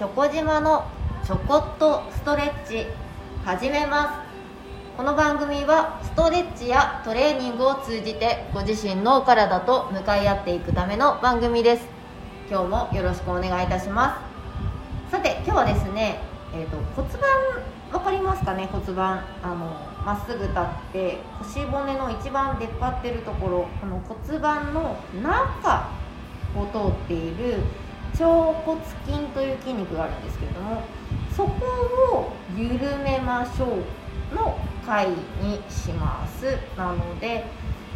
チョコ島のちょこっとストレッチ始めます。この番組はストレッチやトレーニングを通じてご自身のお体と向かい合っていくための番組です。今日もよろしくお願いいたします。さて今日はですね、えーと、骨盤分かりますかね？骨盤あのまっすぐ立って腰骨の一番出っ張ってるところこの骨盤の中を通っている腸骨筋という筋肉があるんですけれどもそこを緩めましょうの回にします。なので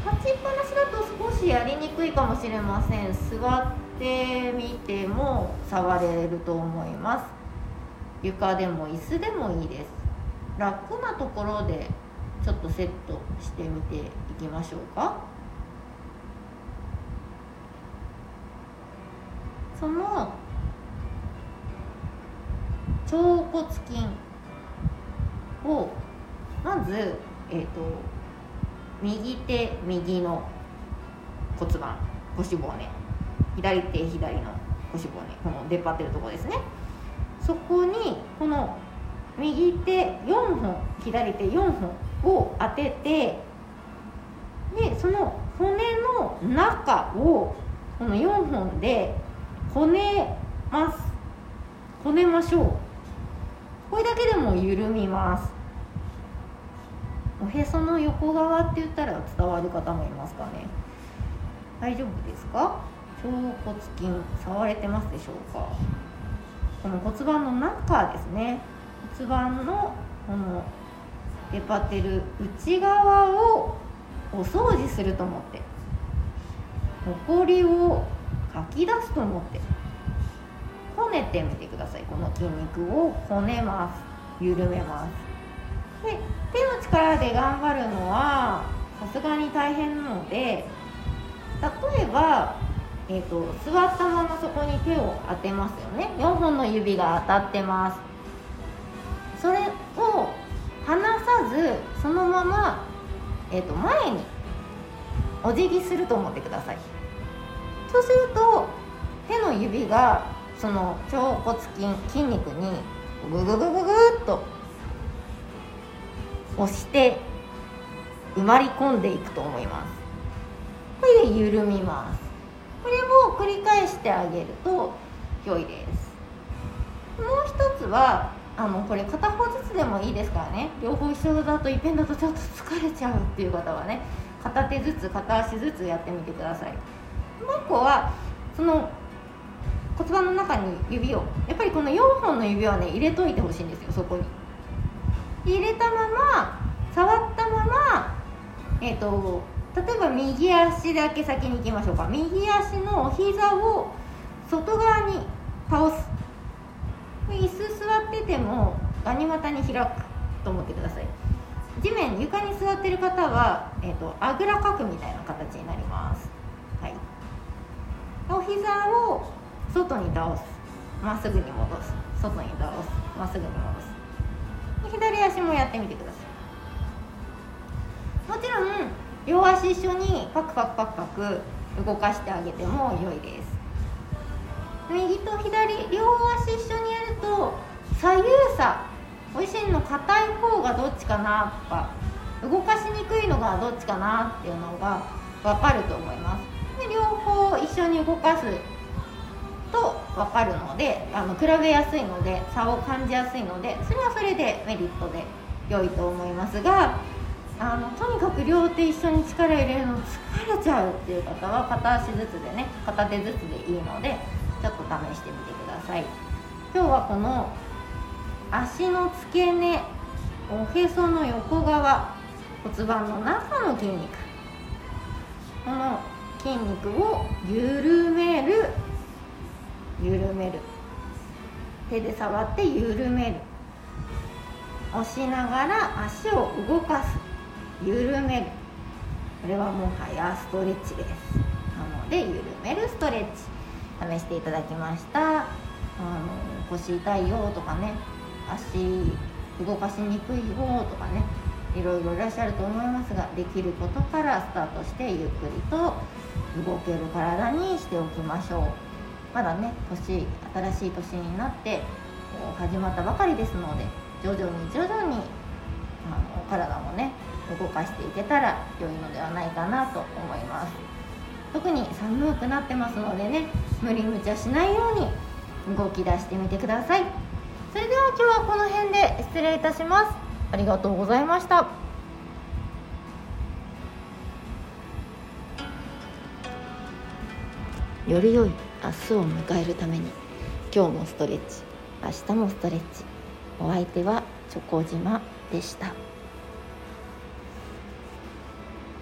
立ちっぱなしだと少しやりにくいかもしれません。座ってみても触れると思います。床でも椅子でもいいです。楽なところでちょっとセットしてみていきましょうか。その腸骨筋をまず、えーと、右手右の骨盤腰骨。左手左の腰骨。この出っ張ってるとこですね。そこにこの右手4本左手4本を当ててでその骨の中をこの4本でこねます。こねましょう。これだけでも緩みます。おへその横側って言ったら伝わる方もいますかね。大丈夫ですか？腸骨筋触れてますでしょうか？この骨盤の中ですね。骨盤のこの出っ張ってる内側をお掃除すると思ってほこりをかき出すと思って。こねてみてください。この筋肉をこねます。緩めます。で手の力で頑張るのはさすがに大変なので例えば、えーと、と座ったままそこに手を当てますよね。4本の指が当たってます。それを離さずそのまま、えーと前にお辞儀すると思ってください。そうすると手の指がその腸骨筋筋肉にグググググっと押して埋まり込んでいくと思いますこれで緩みますこれを繰り返してあげると良いですもう一つはあのこれ片方ずつでもいいですからね両方一緒だといっぺんだとちょっと疲れちゃうっていう方はね片手ずつ片足ずつやってみてくださいもう一個はその骨盤の中に指をやっぱりこの4本の指はね入れといてほしいんですよそこに。入れたまま触ったままえっ、ー、と例えば右足だけ先に行きましょうか。右足のお膝を外側に倒す。椅子座っててもガニ股に開くと思ってください。地面床に座ってる方は、えーとあぐらかくみたいな形になります。はい。お膝を外に倒す。まっすぐに戻す。外に倒す。まっすぐに戻す。左足もやってみてください。もちろん両足一緒にパクパクパクパク動かしてあげても良いです。右と左両足一緒にやると左右差ご自身の硬い方がどっちかなとか動かしにくいのがどっちかなっていうのが分かると思います。両方一緒に動かすと分かるのであの比べやすいので差を感じやすいのでそれはそれでメリットで良いと思いますがあのとにかく両手一緒に力入れるの疲れちゃうっていう方は片足ずつでね片手ずつでいいのでちょっと試してみてください。今日はこの足の付け根おへその横側骨盤の中の筋肉この筋肉を緩める緩める手で触って緩める。押しながら足を動かす。緩める。これはもはやストレッチです。なので緩めるストレッチ。試していただきました。あの腰痛いよとかね。足動かしにくいよとかね。いろいろいらっしゃると思いますができることからスタートしてゆっくりと動ける体にしておきましょう。まだね年新しい年になってこう始まったばかりですので徐々に徐々にあの体もね動かしていけたら良いのではないかなと思います。特に寒くなってますのでね無理無茶しないように動き出してみてください。それでは今日はこの辺で失礼いたします。ありがとうございました。より良い明日を迎えるために今日もストレッチ明日もストレッチお相手はチョコ島でした。